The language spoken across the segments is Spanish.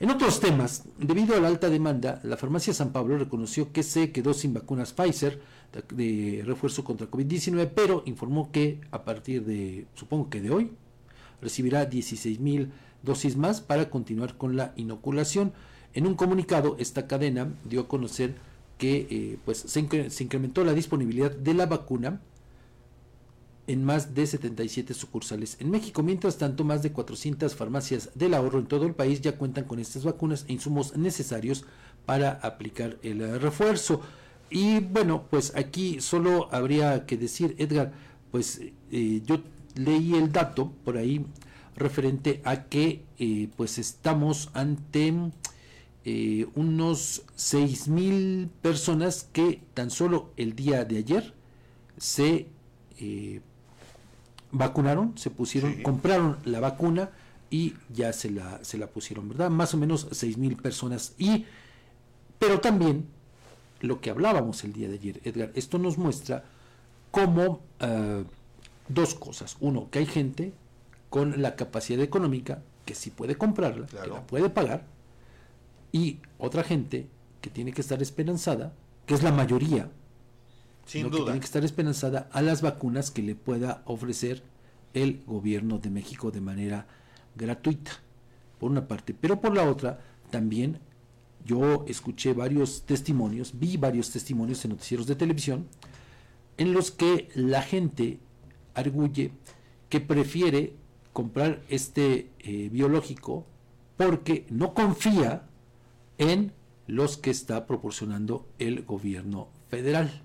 En otros temas, debido a la alta demanda, la farmacia San Pablo reconoció que se quedó sin vacunas Pfizer de refuerzo contra COVID-19, pero informó que a partir de, supongo que de hoy, recibirá 16 mil dosis más para continuar con la inoculación. En un comunicado, esta cadena dio a conocer que eh, pues, se, se incrementó la disponibilidad de la vacuna en más de 77 sucursales en México. Mientras tanto, más de 400 farmacias del ahorro en todo el país ya cuentan con estas vacunas e insumos necesarios para aplicar el refuerzo. Y bueno, pues aquí solo habría que decir, Edgar, pues eh, yo leí el dato por ahí referente a que eh, pues estamos ante eh, unos 6 mil personas que tan solo el día de ayer se vacunaron, se pusieron, compraron la vacuna y ya se la, se la pusieron, ¿verdad? Más o menos 6 mil personas. Y, pero también lo que hablábamos el día de ayer, Edgar, esto nos muestra cómo eh, dos cosas. Uno, que hay gente con la capacidad económica que sí puede comprarla, que la puede pagar, y otra gente que tiene que estar esperanzada, que es la mayoría, sin duda. Que tiene que estar esperanzada a las vacunas que le pueda ofrecer el gobierno de México de manera gratuita, por una parte. Pero por la otra, también yo escuché varios testimonios, vi varios testimonios en noticieros de televisión, en los que la gente arguye que prefiere comprar este eh, biológico porque no confía en los que está proporcionando el gobierno federal.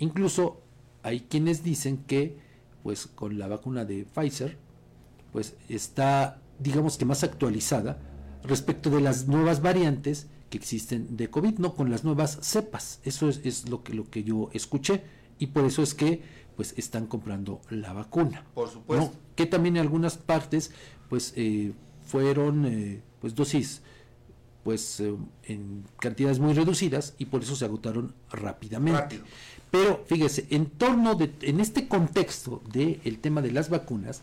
Incluso hay quienes dicen que pues con la vacuna de Pfizer pues está digamos que más actualizada respecto de las nuevas variantes que existen de COVID, no con las nuevas cepas. Eso es, lo, que, lo que yo escuché y por eso es que pues están comprando la vacuna. Por supuesto. Que también en algunas partes pues eh, fueron eh, pues dosis pues eh, en cantidades muy reducidas y por eso se agotaron rápidamente. Pero fíjese, en torno de, en este contexto del tema de las vacunas,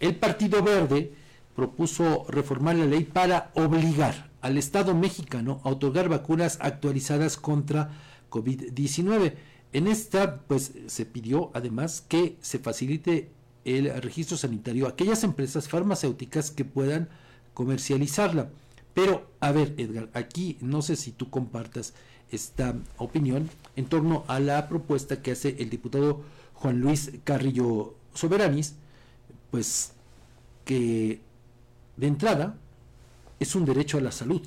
el Partido Verde propuso reformar la ley para obligar al Estado mexicano a otorgar vacunas actualizadas contra COVID-19. En esta, pues, se pidió además que se facilite el registro sanitario a aquellas empresas farmacéuticas que puedan comercializarla. Pero, a ver, Edgar, aquí no sé si tú compartas esta opinión en torno a la propuesta que hace el diputado Juan Luis Carrillo Soberanis, pues que de entrada es un derecho a la salud.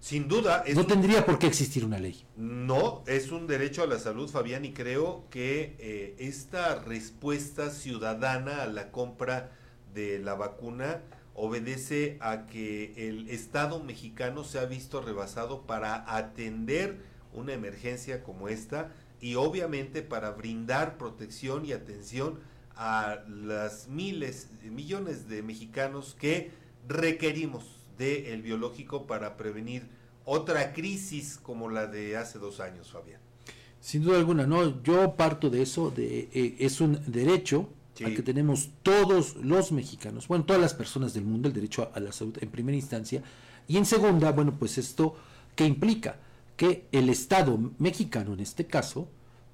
Sin duda. no tendría por qué existir una ley. No, es un derecho a la salud, Fabián, y creo que eh, esta respuesta ciudadana a la compra de la vacuna obedece a que el Estado mexicano se ha visto rebasado para atender una emergencia como esta y obviamente para brindar protección y atención a las miles, millones de mexicanos que requerimos del el biológico para prevenir otra crisis como la de hace dos años, Fabián. Sin duda alguna, no, yo parto de eso, de eh, es un derecho al que tenemos todos los mexicanos, bueno, todas las personas del mundo, el derecho a, la salud en primera instancia, y en segunda, bueno, pues esto que implica que el Estado mexicano, en este caso,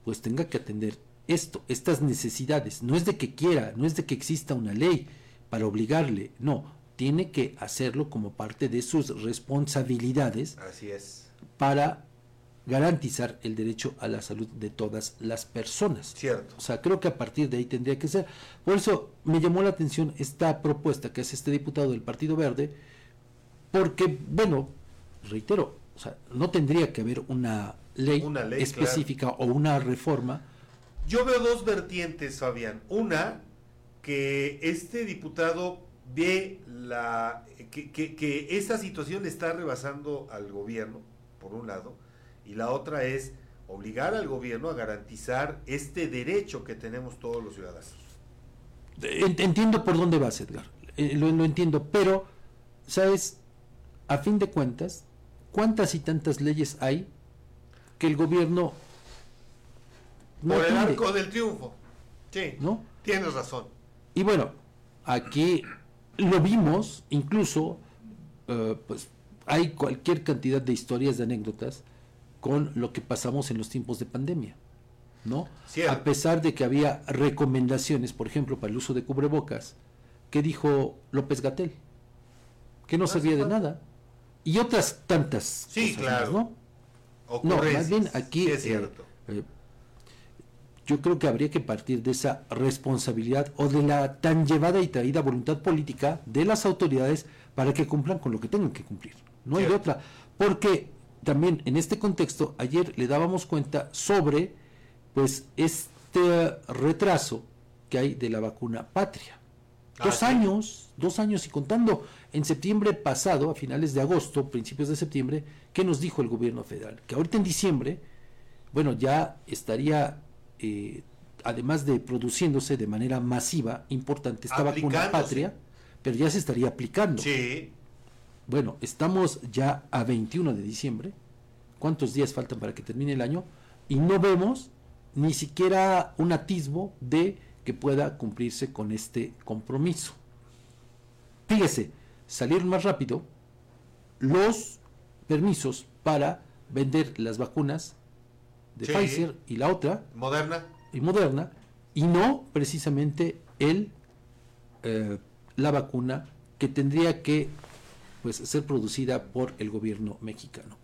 pues tenga que atender esto, estas necesidades. No es de que quiera, no es de que exista una ley para obligarle, no, tiene que hacerlo como parte de sus responsabilidades. Así es. Para garantizar el derecho a la salud de todas las personas. Cierto. O sea, creo que a partir de ahí tendría que ser. Por eso me llamó la atención esta propuesta que hace este diputado del Partido Verde, porque, bueno, reitero, o sea, no tendría que haber una ley, específica o una reforma. Yo veo dos vertientes, Fabián. Una, que este diputado ve la que, que, que esta situación está rebasando al gobierno, por un lado, y la otra es obligar al gobierno a garantizar este derecho que tenemos todos los ciudadanos. Entiendo por dónde vas, Edgar, eh, lo, entiendo, pero, ¿sabes? A fin de cuentas, ¿cuántas y tantas leyes hay que el gobierno... No por el arco del triunfo. Sí, ¿no? tienes razón. Y bueno, aquí lo vimos incluso, eh, pues hay cualquier cantidad de historias, de anécdotas con lo que pasamos en los tiempos de pandemia. ¿no? A pesar de que había recomendaciones, por ejemplo, para el uso de cubrebocas, que dijo López Gatel, que no ah, servía de nada. Y otras tantas sí, claro. ¿no? No, más bien aquí es cierto. Eh, yo creo que habría que partir de esa responsabilidad o de la tan llevada y traída voluntad política de las autoridades para que cumplan con lo que tengan que cumplir. No hay otra. Porque también en este contexto, ayer le dábamos cuenta sobre pues este retraso que hay de la vacuna patria. Ah, dos años, dos años y contando. En septiembre pasado, a finales de agosto, principios de septiembre, ¿qué nos dijo el gobierno federal? Que ahorita en diciembre, bueno, ya estaría, eh, además de produciéndose de manera masiva, importante, esta vacuna patria, pero ya se estaría aplicando. Sí. Bueno, estamos ya a 21 de diciembre. ¿Cuántos días faltan para que termine el año? Y no vemos ni siquiera un atisbo de que pueda cumplirse con este compromiso. Fíjese, salieron más rápido los permisos para vender las vacunas de Pfizer y la otra Moderna y Moderna y no precisamente el eh, la vacuna que tendría que pues ser producida por el gobierno mexicano.